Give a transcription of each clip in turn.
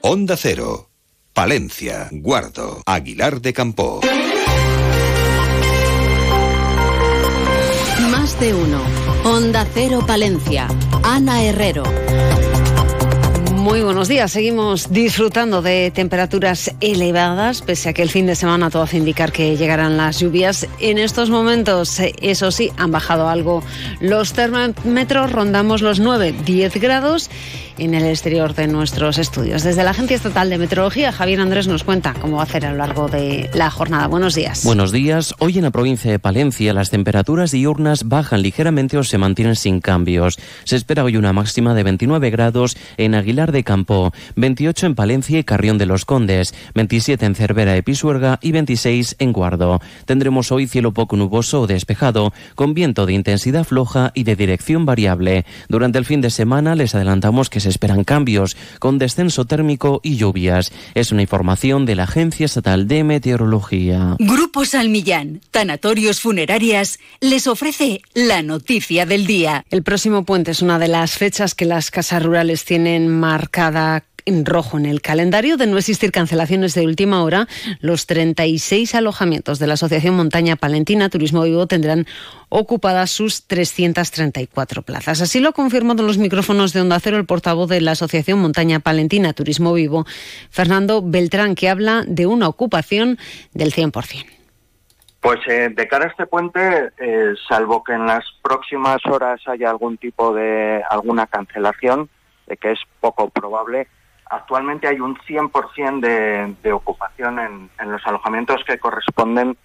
Onda Cero, Palencia, Guardo, Aguilar de Campo. Más de uno. Onda Cero Palencia. Ana Herrero. Muy buenos días. Seguimos disfrutando de temperaturas elevadas, pese a que el fin de semana todo hace indicar que llegarán las lluvias. En estos momentos, eso sí, han bajado algo los termómetros, rondamos los 9-10 grados en el exterior de nuestros estudios. Desde la Agencia Estatal de Meteorología, Javier Andrés nos cuenta cómo va a hacer a lo largo de la jornada. Buenos días. Buenos días. Hoy en la provincia de Palencia las temperaturas diurnas bajan ligeramente o se mantienen sin cambios. Se espera hoy una máxima de 29 grados en Aguilar de Campo, 28 en Palencia y Carrión de los Condes, 27 en Cervera de Pisuerga y 26 en Guardo. Tendremos hoy cielo poco nuboso o despejado, con viento de intensidad floja y de dirección variable. Durante el fin de semana les adelantamos que se esperan cambios, con descenso térmico y lluvias. Es una información de la Agencia Estatal de Meteorología. Grupo Salmillán, Tanatorios Funerarias, les ofrece la noticia del día. El próximo puente es una de las fechas que las casas rurales tienen marcada en rojo en el calendario de no existir cancelaciones de última hora, los 36 alojamientos de la Asociación Montaña Palentina Turismo Vivo tendrán ocupadas sus 334 plazas. Así lo ha confirmado en los micrófonos de Onda Cero el portavoz de la Asociación Montaña Palentina Turismo Vivo, Fernando Beltrán, que habla de una ocupación del 100%. Pues eh, de cara a este puente, eh, salvo que en las próximas horas haya algún tipo de alguna cancelación, de que es poco probable, actualmente hay un 100% de, de ocupación en, en, los alojamientos que corresponden,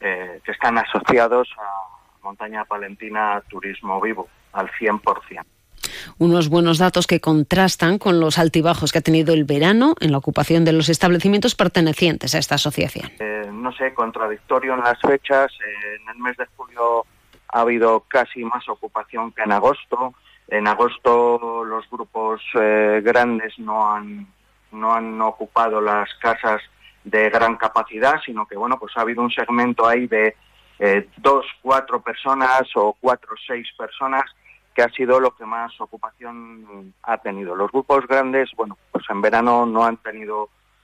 eh, que están asociados a Montaña Palentina Turismo Vivo, al 100% unos buenos datos que contrastan con los altibajos que ha tenido el verano en la ocupación de los establecimientos pertenecientes a esta asociación. Eh, no sé, contradictorio en las fechas. Eh, en el mes de julio ha habido casi más ocupación que en agosto. En agosto los grupos eh, grandes no han, no han ocupado las casas de gran capacidad, sino que bueno, pues ha habido un segmento ahí de eh, dos, cuatro personas o cuatro, seis personas que ha sido lo que más ocupación ha tenido. Los grupos grandes, bueno, pues en verano no han tenido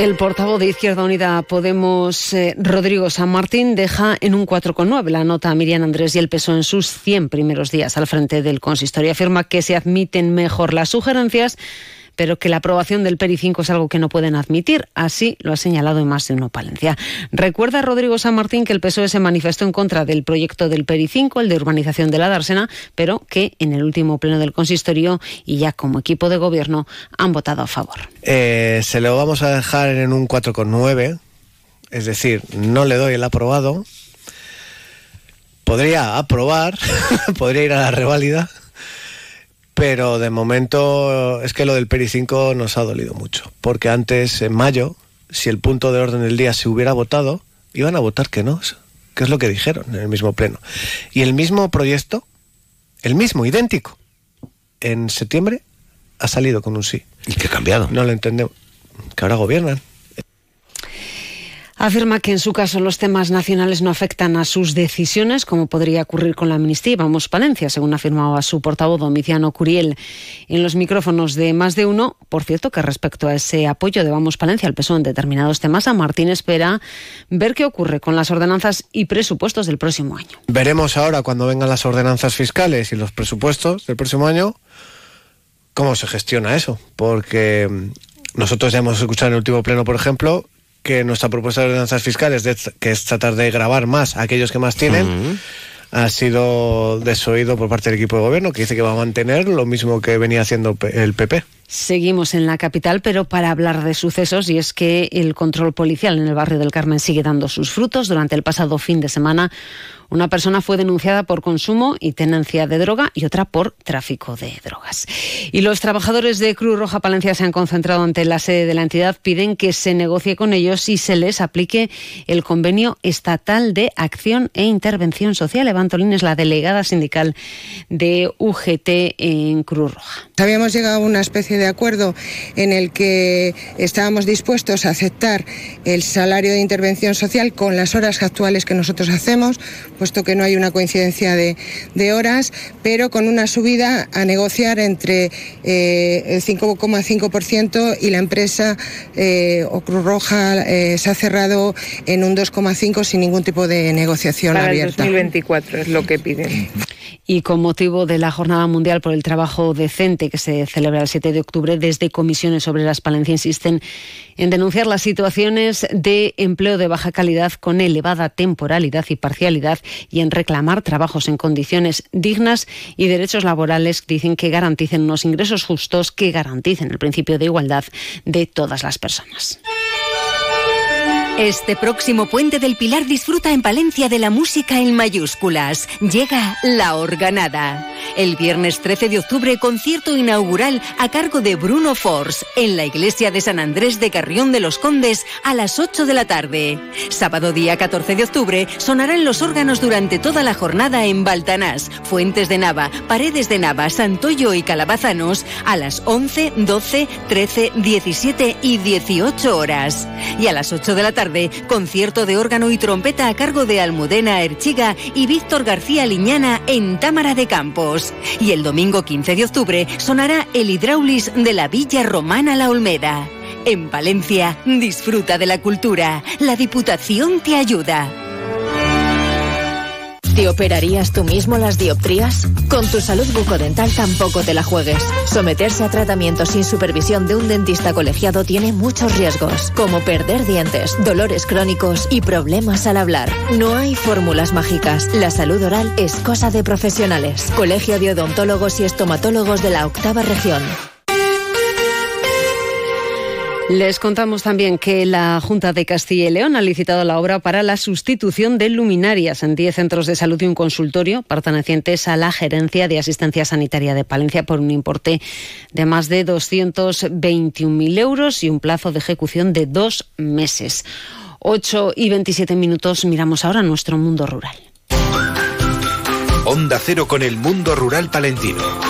El portavoz de Izquierda Unida Podemos, eh, Rodrigo San Martín, deja en un 4,9 la nota a Miriam Andrés y el peso en sus 100 primeros días al frente del consistorio. Afirma que se admiten mejor las sugerencias pero que la aprobación del PERI 5 es algo que no pueden admitir. Así lo ha señalado en más de uno Palencia. Recuerda Rodrigo San Martín que el PSOE se manifestó en contra del proyecto del PERI 5, el de urbanización de la Dársena, pero que en el último pleno del consistorio y ya como equipo de gobierno han votado a favor. Eh, se lo vamos a dejar en un 4,9, es decir, no le doy el aprobado. Podría aprobar, podría ir a la reválida pero de momento es que lo del Peri 5 nos ha dolido mucho, porque antes, en mayo, si el punto de orden del día se hubiera votado, iban a votar que no, que es lo que dijeron en el mismo pleno. Y el mismo proyecto, el mismo, idéntico, en septiembre ha salido con un sí. ¿Y qué ha cambiado? No lo entendemos. Que ahora gobiernan. Afirma que en su caso los temas nacionales no afectan a sus decisiones, como podría ocurrir con la amnistía y Vamos Palencia, según afirmaba su portavoz Domiciano Curiel en los micrófonos de Más de Uno. Por cierto, que respecto a ese apoyo de Vamos Palencia al PSOE en determinados temas, a Martín espera ver qué ocurre con las ordenanzas y presupuestos del próximo año. Veremos ahora, cuando vengan las ordenanzas fiscales y los presupuestos del próximo año, cómo se gestiona eso. Porque nosotros ya hemos escuchado en el último pleno, por ejemplo, que nuestra propuesta de ordenanzas fiscales, de, que es tratar de grabar más a aquellos que más tienen, uh -huh. ha sido desoído por parte del equipo de gobierno, que dice que va a mantener lo mismo que venía haciendo el PP. Seguimos en la capital, pero para hablar de sucesos, y es que el control policial en el barrio del Carmen sigue dando sus frutos. Durante el pasado fin de semana, una persona fue denunciada por consumo y tenencia de droga y otra por tráfico de drogas. Y los trabajadores de Cruz Roja Palencia se han concentrado ante la sede de la entidad. Piden que se negocie con ellos y se les aplique el convenio estatal de acción e intervención social. Evantolín es la delegada sindical de UGT en Cruz Roja. Habíamos llegado a una especie de acuerdo en el que estábamos dispuestos a aceptar el salario de intervención social con las horas actuales que nosotros hacemos puesto que no hay una coincidencia de, horas, pero con una subida a negociar entre eh, el 5,5% y la empresa eh, o Cruz Roja eh, se ha cerrado en un 2,5% sin ningún tipo de negociación Para abierta. El 2024 es lo que piden. Y con motivo de la Jornada Mundial por el Trabajo Decente que se celebra el 7 de octubre, desde comisiones obreras Palencia insisten en denunciar las situaciones de empleo de baja calidad con elevada temporalidad y parcialidad y en reclamar trabajos en condiciones dignas y derechos laborales, dicen que garanticen unos ingresos justos que garanticen el principio de igualdad de todas las personas. Este próximo puente del Pilar disfruta en Palencia de la música en mayúsculas. Llega La Organada. El viernes 13 de octubre, concierto inaugural a cargo de Bruno Force en la iglesia de San Andrés de Carrión de los Condes a las 8 de la tarde. Sábado día 14 de octubre sonarán los órganos durante toda la jornada en Baltanás, Fuentes de Nava, Paredes de Nava, Santoyo y Calabazanos a las 11, 12, 13, 17 y 18 horas. Y a las 8 de la tarde, concierto de órgano y trompeta a cargo de Almudena Erchiga y Víctor García Liñana en Támara de Campos. Y el domingo 15 de octubre sonará el Hidraulis de la Villa Romana La Olmeda. En Valencia, disfruta de la cultura. La Diputación te ayuda. ¿Te operarías tú mismo las dioptrías? Con tu salud bucodental tampoco te la juegues. Someterse a tratamiento sin supervisión de un dentista colegiado tiene muchos riesgos, como perder dientes, dolores crónicos y problemas al hablar. No hay fórmulas mágicas. La salud oral es cosa de profesionales. Colegio de Odontólogos y Estomatólogos de la Octava Región. Les contamos también que la Junta de Castilla y León ha licitado la obra para la sustitución de luminarias en 10 centros de salud y un consultorio pertenecientes a la Gerencia de Asistencia Sanitaria de Palencia por un importe de más de 221.000 euros y un plazo de ejecución de dos meses. 8 y 27 minutos miramos ahora nuestro mundo rural. Onda Cero con el mundo rural palentino.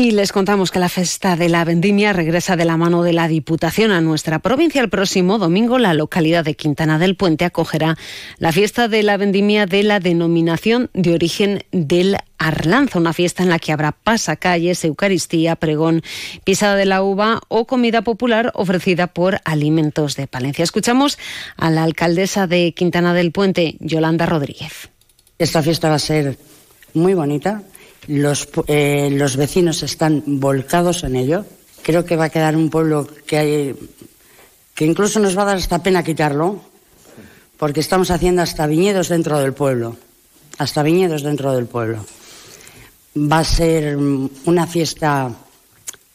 Y les contamos que la festa de la vendimia regresa de la mano de la Diputación a nuestra provincia. El próximo domingo, la localidad de Quintana del Puente acogerá la fiesta de la vendimia de la denominación de origen del Arlanza, una fiesta en la que habrá pasacalles, Eucaristía, pregón, pisada de la uva o comida popular ofrecida por Alimentos de Palencia. Escuchamos a la alcaldesa de Quintana del Puente, Yolanda Rodríguez. Esta fiesta va a ser muy bonita, los, eh, los vecinos están volcados en ello. Creo que va a quedar un pueblo que, hay, que incluso nos va a dar hasta pena quitarlo, porque estamos haciendo hasta viñedos dentro del pueblo, hasta viñedos dentro del pueblo. Va a ser una fiesta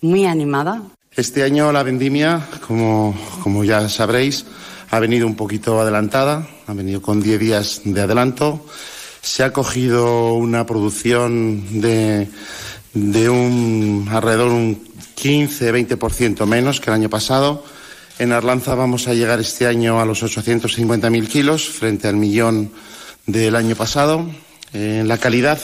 muy animada. Este año la vendimia, como, como ya sabréis, ha venido un poquito adelantada, ha venido con 10 días de adelanto se ha cogido una producción de, de un alrededor un 15-20% menos que el año pasado. En Arlanza vamos a llegar este año a los 850.000 kilos frente al millón del año pasado. Eh, la calidad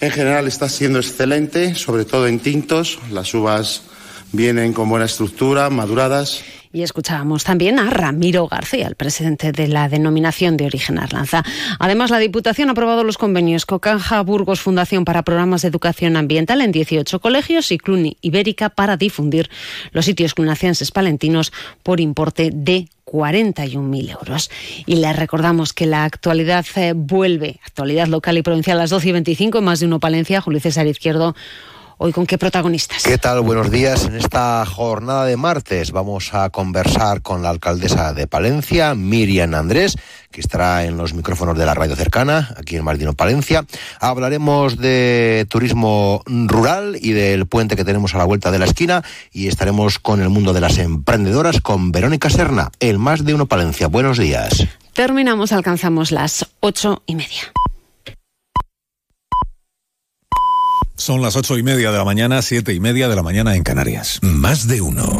en general está siendo excelente, sobre todo en tintos. Las uvas vienen con buena estructura, maduradas. Y escuchábamos también a Ramiro García, el presidente de la denominación de origen Arlanza. Además, la Diputación ha aprobado los convenios Cocanja Burgos Fundación para programas de educación ambiental en 18 colegios y Cluny Ibérica para difundir los sitios clunacienses palentinos por importe de 41.000 euros. Y les recordamos que la actualidad eh, vuelve, actualidad local y provincial a las 12 y 25, más de uno Palencia, Julio César Izquierdo Hoy con qué protagonistas. ¿Qué tal? Buenos días. En esta jornada de martes vamos a conversar con la alcaldesa de Palencia, Miriam Andrés, que estará en los micrófonos de la radio cercana, aquí en Martino Palencia. Hablaremos de turismo rural y del puente que tenemos a la vuelta de la esquina y estaremos con el mundo de las emprendedoras con Verónica Serna, el más de uno Palencia. Buenos días. Terminamos, alcanzamos las ocho y media. Son las ocho y media de la mañana, siete y media de la mañana en Canarias. Más de uno.